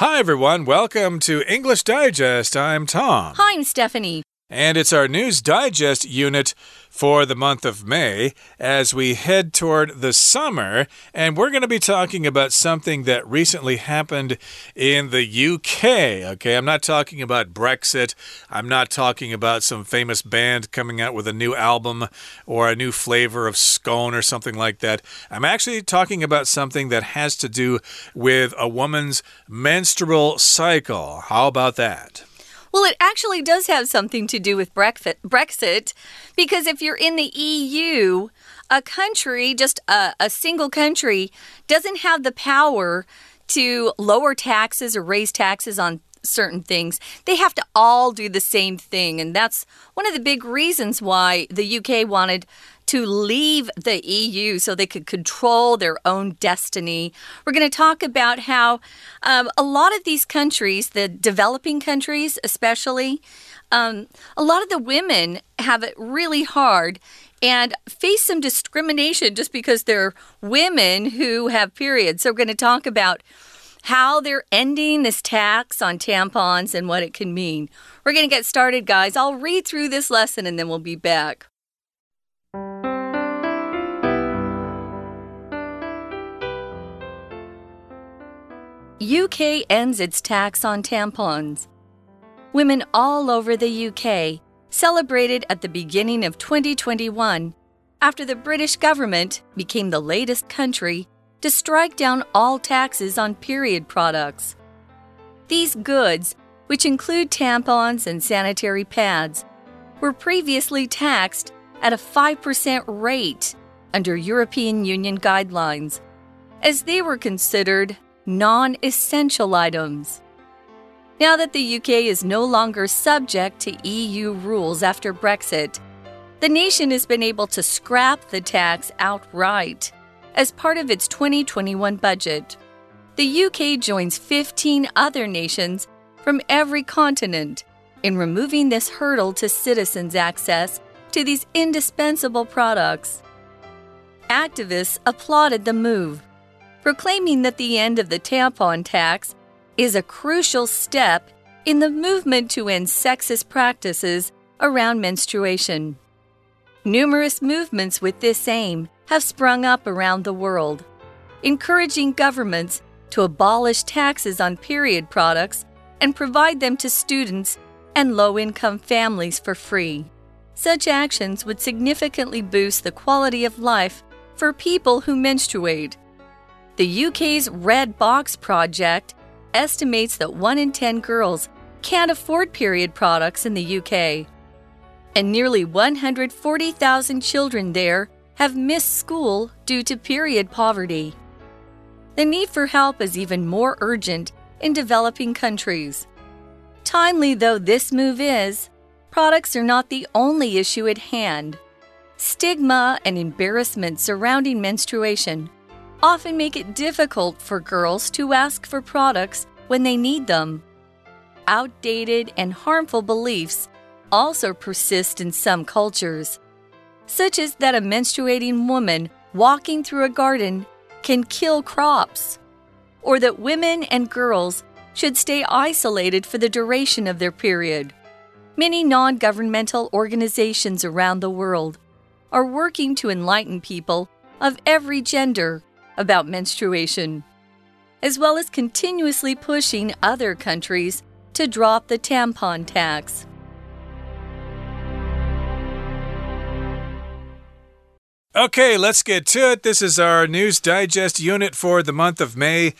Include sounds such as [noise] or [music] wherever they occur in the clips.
Hi, everyone. Welcome to English Digest. I'm Tom. Hi, I'm Stephanie. And it's our News Digest unit for the month of May as we head toward the summer. And we're going to be talking about something that recently happened in the UK. Okay, I'm not talking about Brexit. I'm not talking about some famous band coming out with a new album or a new flavor of scone or something like that. I'm actually talking about something that has to do with a woman's menstrual cycle. How about that? Well, it actually does have something to do with Brexit because if you're in the EU, a country, just a, a single country, doesn't have the power to lower taxes or raise taxes on certain things. They have to all do the same thing. And that's one of the big reasons why the UK wanted to leave the EU so they could control their own destiny. We're going to talk about how um, a lot of these countries, the developing countries especially, um, a lot of the women have it really hard and face some discrimination just because they're women who have periods. So, we're going to talk about how they're ending this tax on tampons and what it can mean. We're going to get started, guys. I'll read through this lesson and then we'll be back. UK ends its tax on tampons. Women all over the UK celebrated at the beginning of 2021 after the British government became the latest country to strike down all taxes on period products. These goods, which include tampons and sanitary pads, were previously taxed at a 5% rate under European Union guidelines, as they were considered non essential items. Now that the UK is no longer subject to EU rules after Brexit, the nation has been able to scrap the tax outright as part of its 2021 budget. The UK joins 15 other nations from every continent in removing this hurdle to citizens' access to these indispensable products. Activists applauded the move proclaiming that the end of the tampon tax is a crucial step in the movement to end sexist practices around menstruation. Numerous movements with this aim have sprung up around the world, encouraging governments to abolish taxes on period products and provide them to students and low income families for free. Such actions would significantly boost the quality of life for people who menstruate the UK's Red Box Project estimates that 1 in 10 girls can't afford period products in the UK. And nearly 140,000 children there have missed school due to period poverty. The need for help is even more urgent in developing countries. Timely though this move is, products are not the only issue at hand. Stigma and embarrassment surrounding menstruation often make it difficult for girls to ask for products when they need them. Outdated and harmful beliefs also persist in some cultures, such as that a menstruating woman walking through a garden can kill crops, or that women and girls should stay isolated for the duration of their period. Many non governmental organizations around the world are working to enlighten people of every gender about menstruation, as well as continuously pushing other countries to drop the tampon tax. Okay, let's get to it. This is our News Digest unit for the month of May.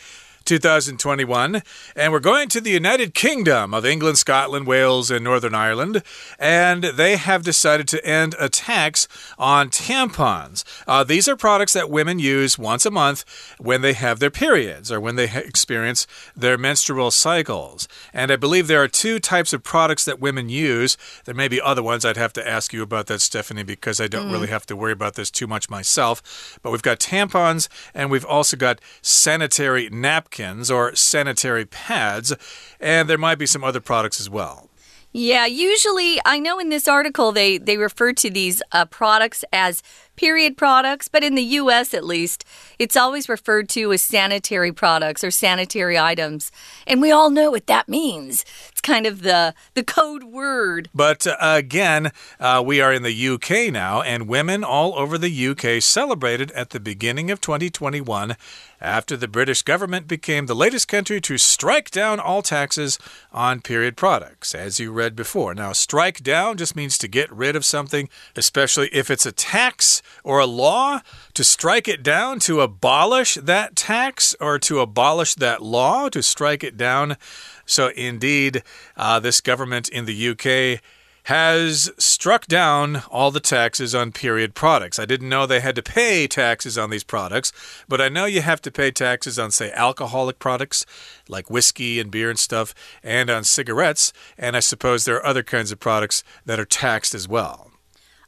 2021. And we're going to the United Kingdom of England, Scotland, Wales, and Northern Ireland. And they have decided to end a tax on tampons. Uh, these are products that women use once a month when they have their periods or when they experience their menstrual cycles. And I believe there are two types of products that women use. There may be other ones. I'd have to ask you about that, Stephanie, because I don't mm. really have to worry about this too much myself. But we've got tampons and we've also got sanitary napkins napkins or sanitary pads, and there might be some other products as well. Yeah, usually I know in this article they they refer to these uh, products as period products, but in the US at least, it's always referred to as sanitary products or sanitary items. And we all know what that means. It's kind of the, the code word. But uh, again, uh, we are in the UK now, and women all over the UK celebrated at the beginning of 2021 after the British government became the latest country to strike down all taxes on period products, as you read before. Now, strike down just means to get rid of something, especially if it's a tax or a law, to strike it down, to abolish that tax or to abolish that law, to strike it down. So, indeed, uh, this government in the UK has struck down all the taxes on period products. I didn't know they had to pay taxes on these products, but I know you have to pay taxes on, say, alcoholic products like whiskey and beer and stuff, and on cigarettes. And I suppose there are other kinds of products that are taxed as well.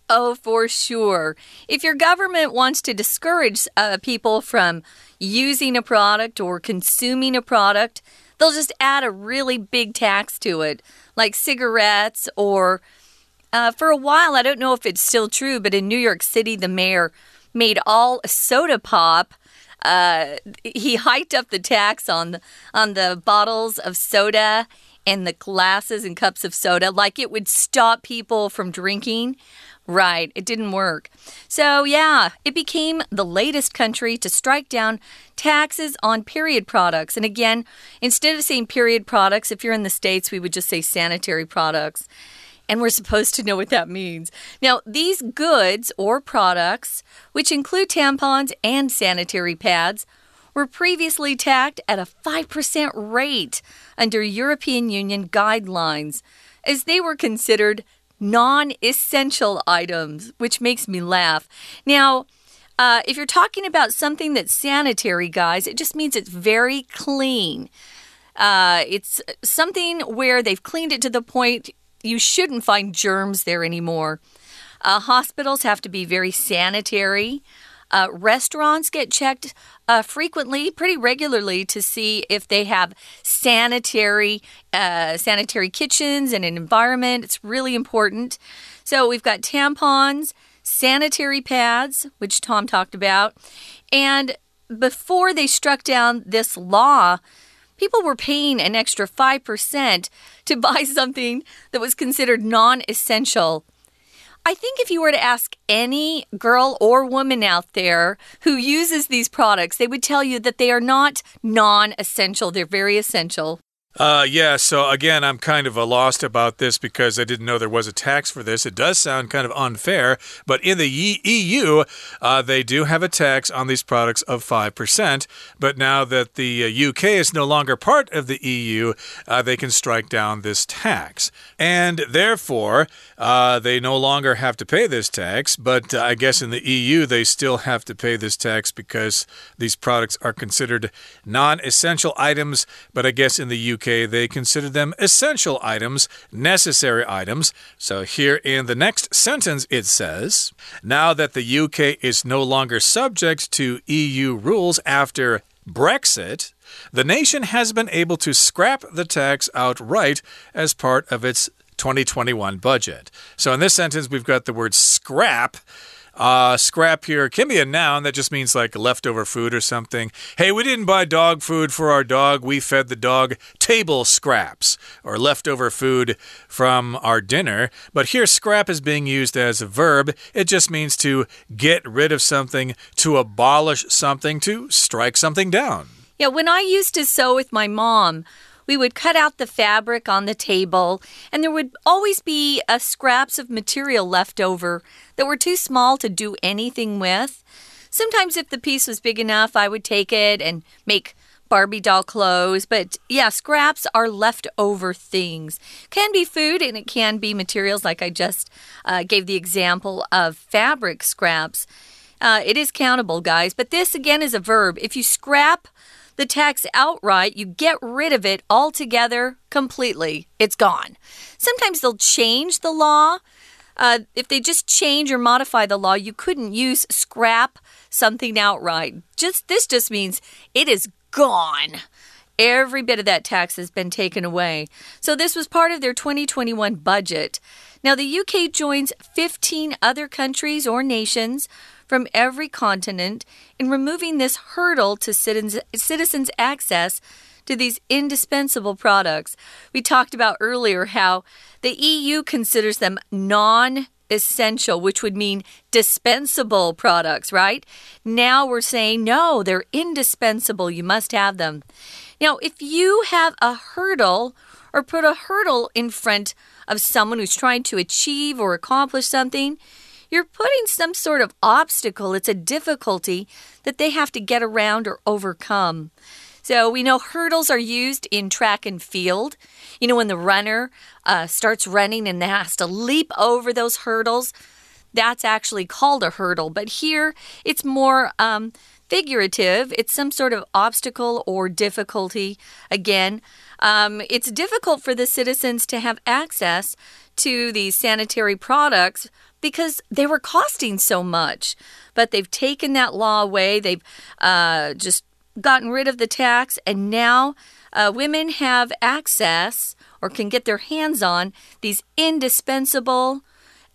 Oh, for sure. If your government wants to discourage uh, people from using a product or consuming a product, they'll just add a really big tax to it, like cigarettes or. Uh, for a while, I don't know if it's still true, but in New York City, the mayor made all soda pop. Uh, he hiked up the tax on the, on the bottles of soda and the glasses and cups of soda, like it would stop people from drinking. Right, it didn't work. So, yeah, it became the latest country to strike down taxes on period products. And again, instead of saying period products, if you're in the States, we would just say sanitary products. And we're supposed to know what that means. Now, these goods or products, which include tampons and sanitary pads, were previously taxed at a 5% rate under European Union guidelines, as they were considered non essential items, which makes me laugh. Now, uh, if you're talking about something that's sanitary, guys, it just means it's very clean. Uh, it's something where they've cleaned it to the point you shouldn't find germs there anymore. Uh, hospitals have to be very sanitary. Uh, restaurants get checked uh, frequently, pretty regularly, to see if they have sanitary uh, sanitary kitchens and an environment. It's really important. So we've got tampons, sanitary pads, which Tom talked about, and before they struck down this law, people were paying an extra 5% to buy something that was considered non essential I think if you were to ask any girl or woman out there who uses these products, they would tell you that they are not non essential, they're very essential. Uh, yeah, so again, I'm kind of a lost about this because I didn't know there was a tax for this. It does sound kind of unfair, but in the EU, uh, they do have a tax on these products of 5%. But now that the UK uh, is no longer part of the EU, uh, they can strike down this tax. And therefore, uh, they no longer have to pay this tax. But uh, I guess in the EU, they still have to pay this tax because these products are considered non essential items. But I guess in the UK, UK, they consider them essential items, necessary items. So here in the next sentence, it says Now that the UK is no longer subject to EU rules after Brexit, the nation has been able to scrap the tax outright as part of its 2021 budget. So in this sentence, we've got the word scrap. Uh, scrap here can be a noun that just means like leftover food or something. Hey, we didn't buy dog food for our dog. We fed the dog table scraps or leftover food from our dinner. But here, scrap is being used as a verb. It just means to get rid of something, to abolish something, to strike something down. Yeah, when I used to sew with my mom, we would cut out the fabric on the table, and there would always be uh, scraps of material left over that were too small to do anything with. Sometimes, if the piece was big enough, I would take it and make Barbie doll clothes. But yeah, scraps are leftover things. Can be food and it can be materials, like I just uh, gave the example of fabric scraps. Uh, it is countable, guys. But this again is a verb. If you scrap the tax outright, you get rid of it altogether, completely. It's gone. Sometimes they'll change the law. Uh, if they just change or modify the law, you couldn't use scrap something outright. Just this just means it is gone. Every bit of that tax has been taken away. So, this was part of their 2021 budget. Now, the UK joins 15 other countries or nations from every continent in removing this hurdle to citizens, citizens' access to these indispensable products. We talked about earlier how the EU considers them non essential, which would mean dispensable products, right? Now we're saying no, they're indispensable. You must have them. Now, if you have a hurdle or put a hurdle in front of someone who's trying to achieve or accomplish something, you're putting some sort of obstacle. It's a difficulty that they have to get around or overcome. So we know hurdles are used in track and field. You know, when the runner uh, starts running and has to leap over those hurdles, that's actually called a hurdle. But here it's more um, figurative, it's some sort of obstacle or difficulty. Again, um, it's difficult for the citizens to have access to these sanitary products because they were costing so much. But they've taken that law away. They've uh, just gotten rid of the tax, and now uh, women have access or can get their hands on these indispensable,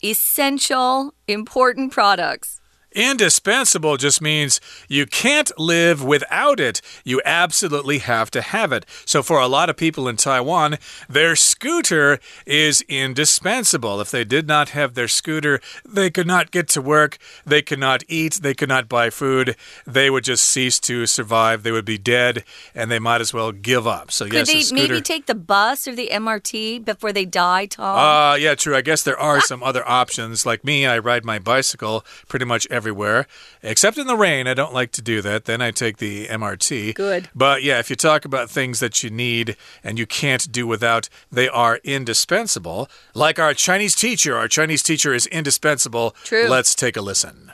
essential, important products. Indispensable just means you can't live without it. You absolutely have to have it. So, for a lot of people in Taiwan, their scooter is indispensable. If they did not have their scooter, they could not get to work, they could not eat, they could not buy food, they would just cease to survive, they would be dead, and they might as well give up. So, could yes, they scooter... maybe take the bus or the MRT before they die, Tom? Uh, yeah, true. I guess there are some other options. Like me, I ride my bicycle pretty much every everywhere, except in the rain. I don't like to do that. Then I take the MRT. Good. But yeah, if you talk about things that you need and you can't do without, they are indispensable. Like our Chinese teacher. Our Chinese teacher is indispensable. True. Let's take a listen.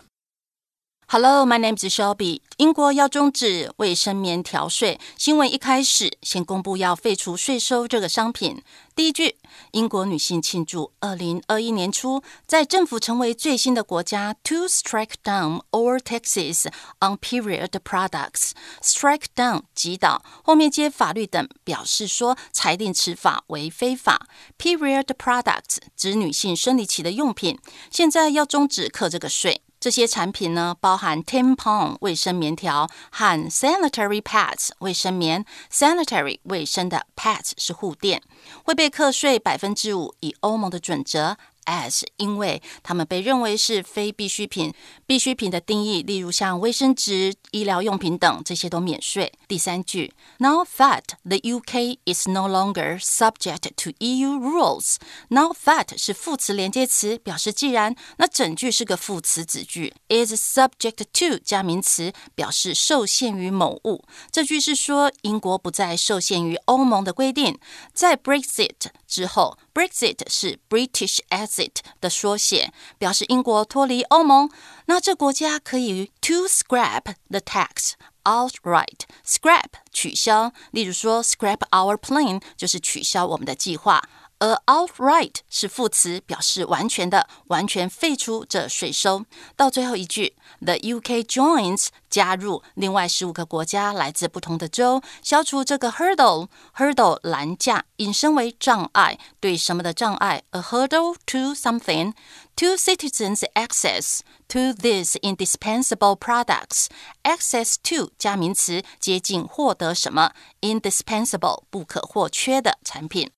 Hello, my name is Shelby. 英国要终止卫生棉条税。新闻一开始，先公布要废除税收这个商品。第一句，英国女性庆祝二零二一年初，在政府成为最新的国家，to strike down all taxes on period products。strike down 击倒，后面接法律等，表示说裁定此法为非法。period products 指女性生理期的用品，现在要终止课这个税。这些产品呢，包含 tampon 卫生棉条和 sanitary pads 卫生棉。sanitary 卫生的 pads 是护垫，会被课税百分之五，以欧盟的准则。as，因为它们被认为是非必需品。必需品的定义，例如像卫生纸、医疗用品等，这些都免税。第三句，Now that the UK is no longer subject to EU rules，Now that 是副词连接词，表示既然，那整句是个副词子句，is subject to 加名词，表示受限于某物。这句是说英国不再受限于欧盟的规定。在 Brexit 之后，Brexit 是 British exit 的缩写，表示英国脱离欧盟。那这国家可以 to scrap the tax outright。scrap 取消，例如说 scrap our plan 就是取消我们的计划。而 outright 是副词，表示完全的、完全废除这税收。到最后一句，the UK joins 加入另外十五个国家，来自不同的州，消除这个 hurdle hurdle 栏架，引申为障碍，对什么的障碍？a hurdle to something to citizens access to these indispensable products. Access to 加名词，接近获得什么？indispensable 不可或缺的产品。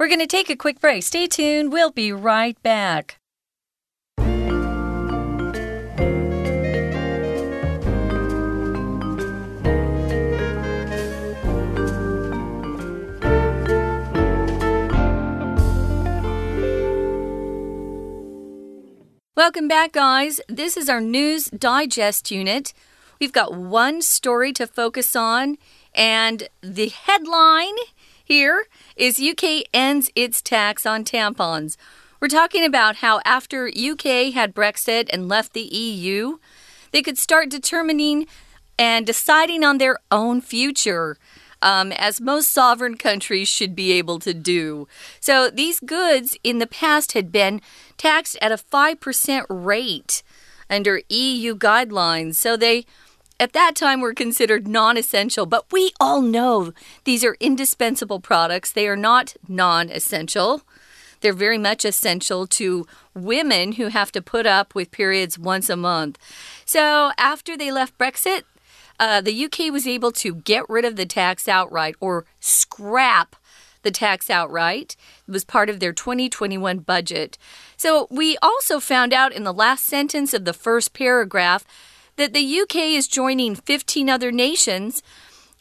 We're going to take a quick break. Stay tuned. We'll be right back. Welcome back, guys. This is our News Digest unit. We've got one story to focus on, and the headline here is UK ends its tax on tampons. We're talking about how after UK had Brexit and left the EU, they could start determining and deciding on their own future. Um, as most sovereign countries should be able to do. So, these goods in the past had been taxed at a 5% rate under EU guidelines. So, they at that time were considered non essential, but we all know these are indispensable products. They are not non essential. They're very much essential to women who have to put up with periods once a month. So after they left Brexit, uh, the UK was able to get rid of the tax outright or scrap the tax outright. It was part of their 2021 budget. So we also found out in the last sentence of the first paragraph that the UK is joining 15 other nations.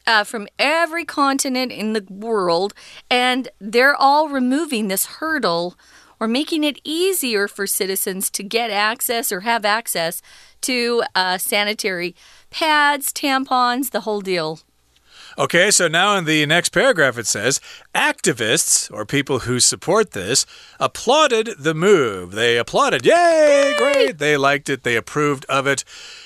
Uh, from every continent in the world, and they're all removing this hurdle or making it easier for citizens to get access or have access to uh, sanitary pads, tampons, the whole deal. Okay, so now in the next paragraph it says activists, or people who support this, applauded the move. They applauded. Yay, Yay! great. They liked it, they approved of it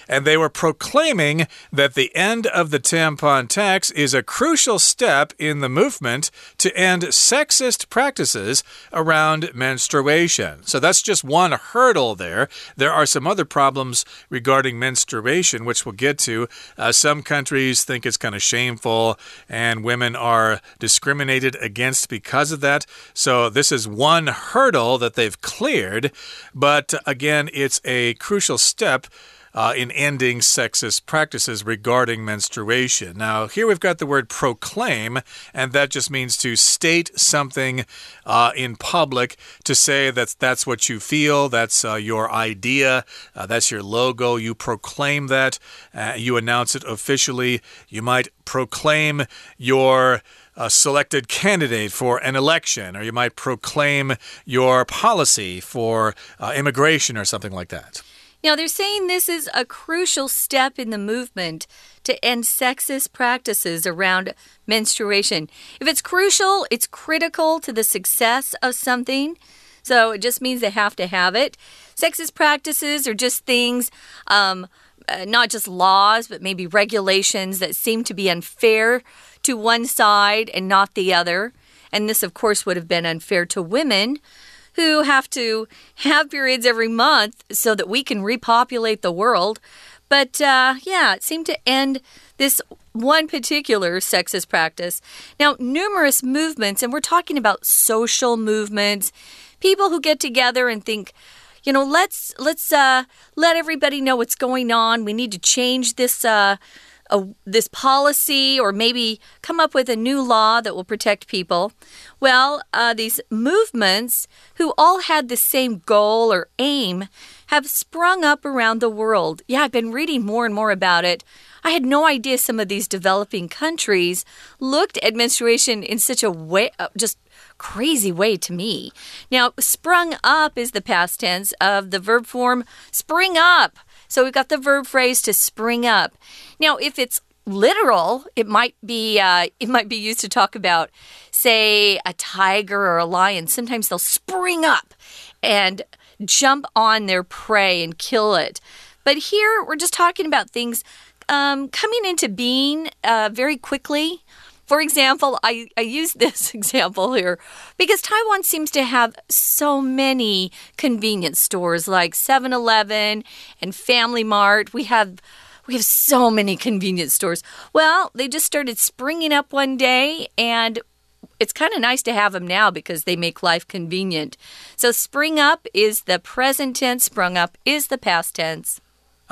and they were proclaiming that the end of the tampon tax is a crucial step in the movement to end sexist practices around menstruation. So that's just one hurdle there. There are some other problems regarding menstruation, which we'll get to. Uh, some countries think it's kind of shameful, and women are discriminated against because of that. So this is one hurdle that they've cleared, but again, it's a crucial step uh, in ending sexist practices regarding menstruation. Now, here we've got the word proclaim, and that just means to state something uh, in public, to say that that's what you feel, that's uh, your idea, uh, that's your logo. You proclaim that, uh, you announce it officially. You might proclaim your a selected candidate for an election, or you might proclaim your policy for uh, immigration or something like that. Now, they're saying this is a crucial step in the movement to end sexist practices around menstruation. If it's crucial, it's critical to the success of something. So it just means they have to have it. Sexist practices are just things, um, uh, not just laws, but maybe regulations that seem to be unfair to one side and not the other. And this, of course, would have been unfair to women who have to have periods every month so that we can repopulate the world. But uh, yeah, it seemed to end this one particular sexist practice. Now, numerous movements, and we're talking about social movements, people who get together and think, you know, let's let's uh, let everybody know what's going on. We need to change this. Uh, a, this policy or maybe come up with a new law that will protect people. Well, uh, these movements, who all had the same goal or aim, have sprung up around the world. Yeah, I've been reading more and more about it. I had no idea some of these developing countries looked at menstruation in such a way, uh, just crazy way to me. Now, sprung up is the past tense of the verb form spring up. So we've got the verb phrase to spring up. Now, if it's literal, it might be uh, it might be used to talk about, say, a tiger or a lion. Sometimes they'll spring up and jump on their prey and kill it. But here we're just talking about things um, coming into being uh, very quickly. For example, I, I use [laughs] this example here because Taiwan seems to have so many convenience stores like 7 Eleven and Family Mart. We have. We have so many convenience stores. Well, they just started springing up one day, and it's kind of nice to have them now because they make life convenient. So, spring up is the present tense, sprung up is the past tense.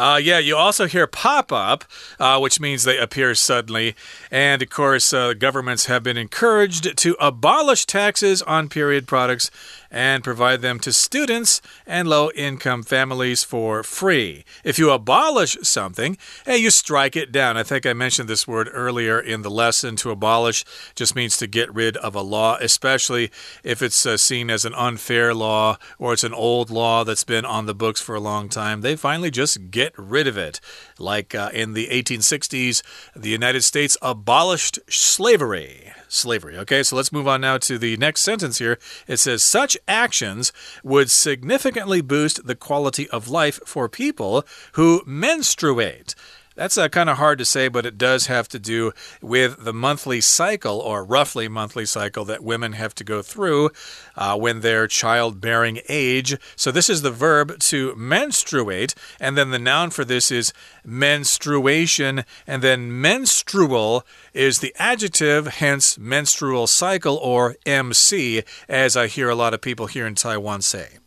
Uh, yeah, you also hear pop up, uh, which means they appear suddenly. And of course, uh, governments have been encouraged to abolish taxes on period products and provide them to students and low income families for free. If you abolish something, hey, you strike it down. I think I mentioned this word earlier in the lesson. To abolish just means to get rid of a law, especially if it's uh, seen as an unfair law or it's an old law that's been on the books for a long time. They finally just get rid of it. Like uh, in the 1860s, the United States abolished slavery slavery. Okay, so let's move on now to the next sentence here. It says, such actions would significantly boost the quality of life for people who menstruate. That's uh, kind of hard to say, but it does have to do with the monthly cycle or roughly monthly cycle that women have to go through uh, when they're childbearing age. So this is the verb to menstruate, and then the noun for this is menstruation, and then menstrual is the adjective, hence menstrual cycle or MC, as I hear a lot of people here in Taiwan say.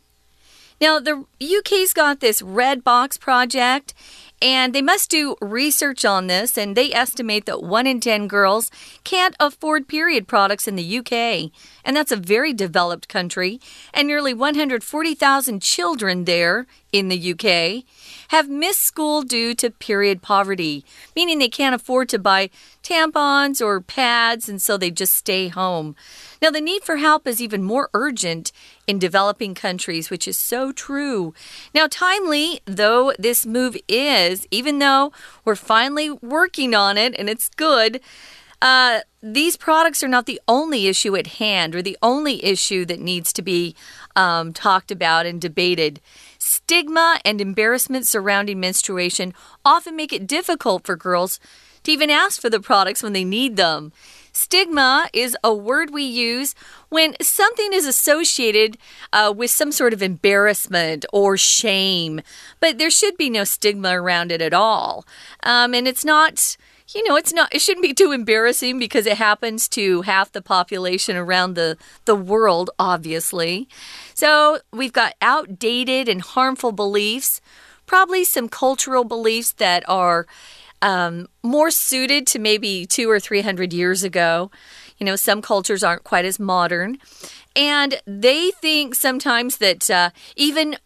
Now, the UK's got this red box project, and they must do research on this, and they estimate that 1 in 10 girls can't afford period products in the UK. And that's a very developed country, and nearly 140,000 children there in the UK have missed school due to period poverty, meaning they can't afford to buy tampons or pads, and so they just stay home. Now, the need for help is even more urgent in developing countries, which is so true. Now, timely though this move is, even though we're finally working on it and it's good. Uh, these products are not the only issue at hand or the only issue that needs to be um, talked about and debated. Stigma and embarrassment surrounding menstruation often make it difficult for girls to even ask for the products when they need them. Stigma is a word we use when something is associated uh, with some sort of embarrassment or shame, but there should be no stigma around it at all. Um, and it's not you know, it's not it shouldn't be too embarrassing because it happens to half the population around the the world obviously. So, we've got outdated and harmful beliefs, probably some cultural beliefs that are um, more suited to maybe two or three hundred years ago. You know, some cultures aren't quite as modern. And they think sometimes that uh, even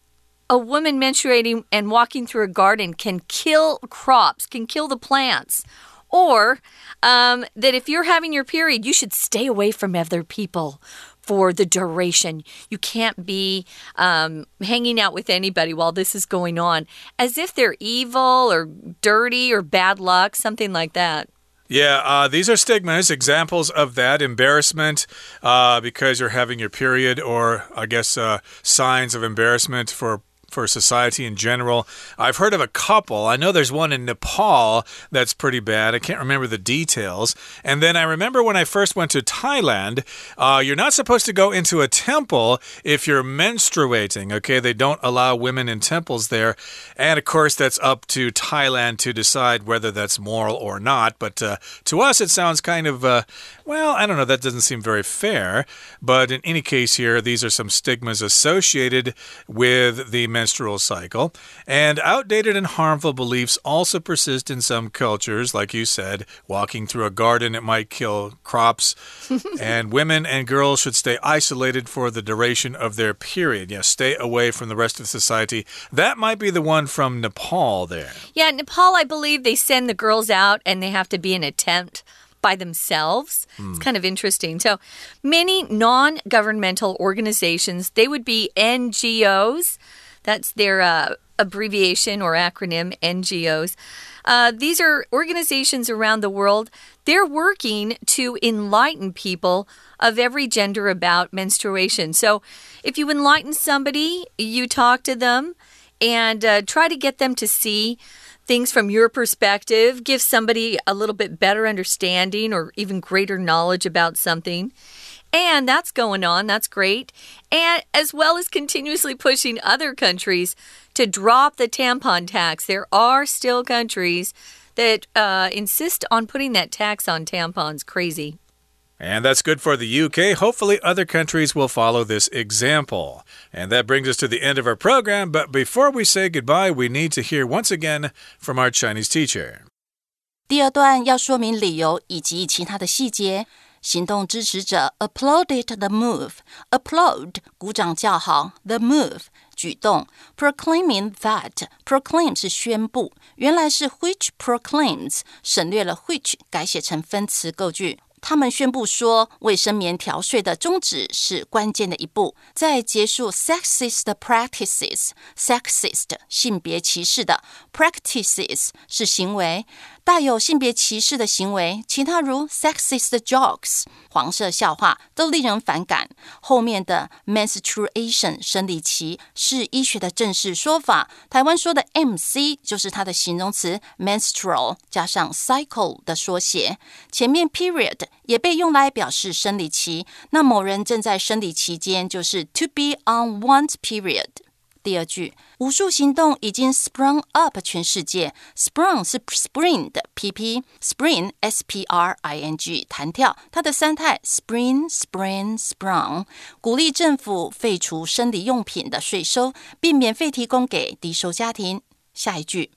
a woman menstruating and walking through a garden can kill crops, can kill the plants. Or um, that if you're having your period, you should stay away from other people for the duration. You can't be um, hanging out with anybody while this is going on, as if they're evil or dirty or bad luck, something like that. Yeah, uh, these are stigmas, examples of that embarrassment uh, because you're having your period, or I guess uh, signs of embarrassment for for society in general. I've heard of a couple. I know there's one in Nepal that's pretty bad. I can't remember the details. And then I remember when I first went to Thailand, uh, you're not supposed to go into a temple if you're menstruating. Okay, they don't allow women in temples there. And of course, that's up to Thailand to decide whether that's moral or not. But uh, to us, it sounds kind of, uh, well, I don't know, that doesn't seem very fair. But in any case, here, these are some stigmas associated with the menstrual cycle. And outdated and harmful beliefs also persist in some cultures. Like you said, walking through a garden, it might kill crops. [laughs] and women and girls should stay isolated for the duration of their period. Yes, stay away from the rest of society. That might be the one from Nepal there. Yeah, Nepal, I believe they send the girls out and they have to be in a tent by themselves. Mm. It's hmm. kind of interesting. So, many non-governmental organizations, they would be NGOs. That's their uh, abbreviation or acronym, NGOs. Uh, these are organizations around the world. They're working to enlighten people of every gender about menstruation. So, if you enlighten somebody, you talk to them and uh, try to get them to see things from your perspective, give somebody a little bit better understanding or even greater knowledge about something. And that's going on. That's great. And as well as continuously pushing other countries to drop the tampon tax. There are still countries that uh, insist on putting that tax on tampons. Crazy. And that's good for the UK. Hopefully, other countries will follow this example. And that brings us to the end of our program. But before we say goodbye, we need to hear once again from our Chinese teacher. 第二段要说明理由以及其他的细节。行动支持者 applauded the move. Applaud 鼓掌叫好，the move 举动，proclaiming that proclaim 是宣布，原来是 which proclaims，省略了 which，改写成分词构句。 他们宣布说，卫生棉条税的终止是关键的一步，在结束 sexist practices，sexist 性别歧视的 practices 是行为。带有性别歧视的行为，其他如 sexist jokes 黄色笑话都令人反感。后面的 menstruation 生理期是医学的正式说法，台湾说的 MC 就是它的形容词 menstrual 加上 cycle 的缩写。前面 period 也被用来表示生理期，那某人正在生理期间就是 to be on one's period。第二句，无数行动已经 sprung up 全世界。sprung 是 spring 的 pp，spring s p r i n g 弹跳，它的三态 spring spring sprung，鼓励政府废除生理用品的税收，并免费提供给低收家庭。下一句，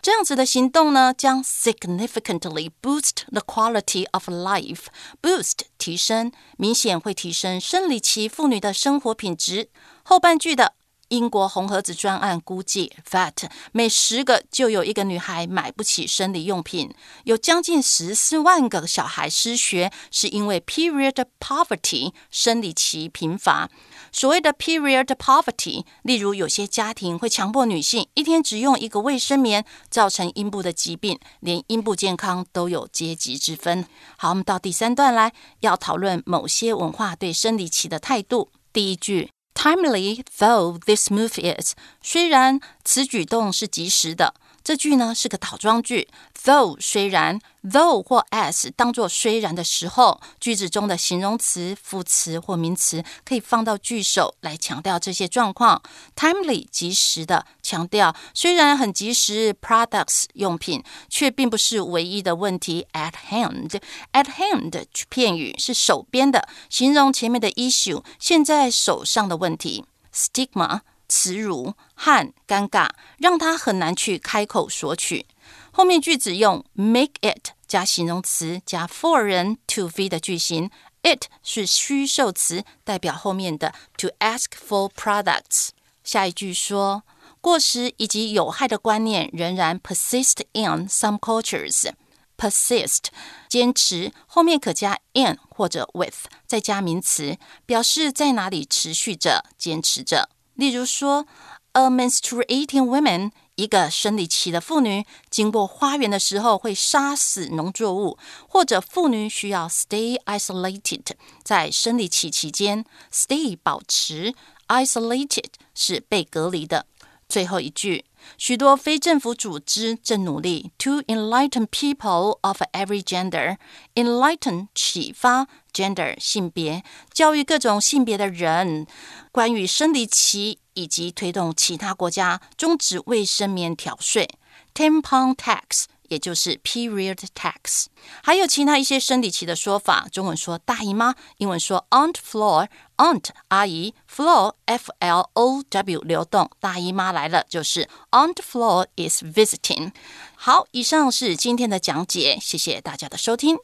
这样子的行动呢，将 significantly boost the quality of life。boost 提升，明显会提升生理期妇女的生活品质。后半句的。英国红盒子专案估计，FAT 每十个就有一个女孩买不起生理用品，有将近十四万个小孩失学，是因为 period poverty 生理期贫乏。所谓的 period poverty，例如有些家庭会强迫女性一天只用一个卫生棉，造成阴部的疾病，连阴部健康都有阶级之分。好，我们到第三段来，要讨论某些文化对生理期的态度。第一句。Timely though this move is，虽然此举动是及时的。 这句呢是个倒装句，though 虽然，though 或 as 当做虽然的时候，句子中的形容词、副词或名词可以放到句首来强调这些状况。Timely 及时的，强调虽然很及时，products 用品却并不是唯一的问题。At hand，at hand 片语是手边的，形容前面的 issue 现在手上的问题。Stigma。耻辱和尴尬，让他很难去开口索取。后面句子用 make it 加形容词加 for 人 to v 的句型，it 是虚受词，代表后面的 to ask for products。下一句说，过时以及有害的观念仍然 persist in some cultures。persist 坚持，后面可加 in 或者 with，再加名词，表示在哪里持续着、坚持着。例如说，a menstruating woman，一个生理期的妇女，经过花园的时候会杀死农作物，或者妇女需要 stay isolated，在生理期期间，stay 保持，isolated 是被隔离的。最后一句，许多非政府组织正努力 to enlighten people of every gender，enlighten 启发 gender 性别，教育各种性别的人关于生理期，以及推动其他国家终止卫生棉条税，Tempon tax。也就是 period tax。还有其他一些生理期的说法，中文说大姨妈，英文说 aunt flow。aunt 阿姨，flow f l o w 流动，大姨妈来了就是 aunt flow is visiting。好，以上是今天的讲解，谢谢大家的收听。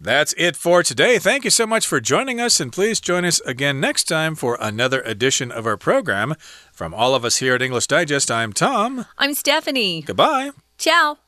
That's it for today. Thank you so much for joining us, and please join us again next time for another edition of our program. From all of us here at English Digest, I'm Tom. I'm Stephanie. Goodbye. Ciao.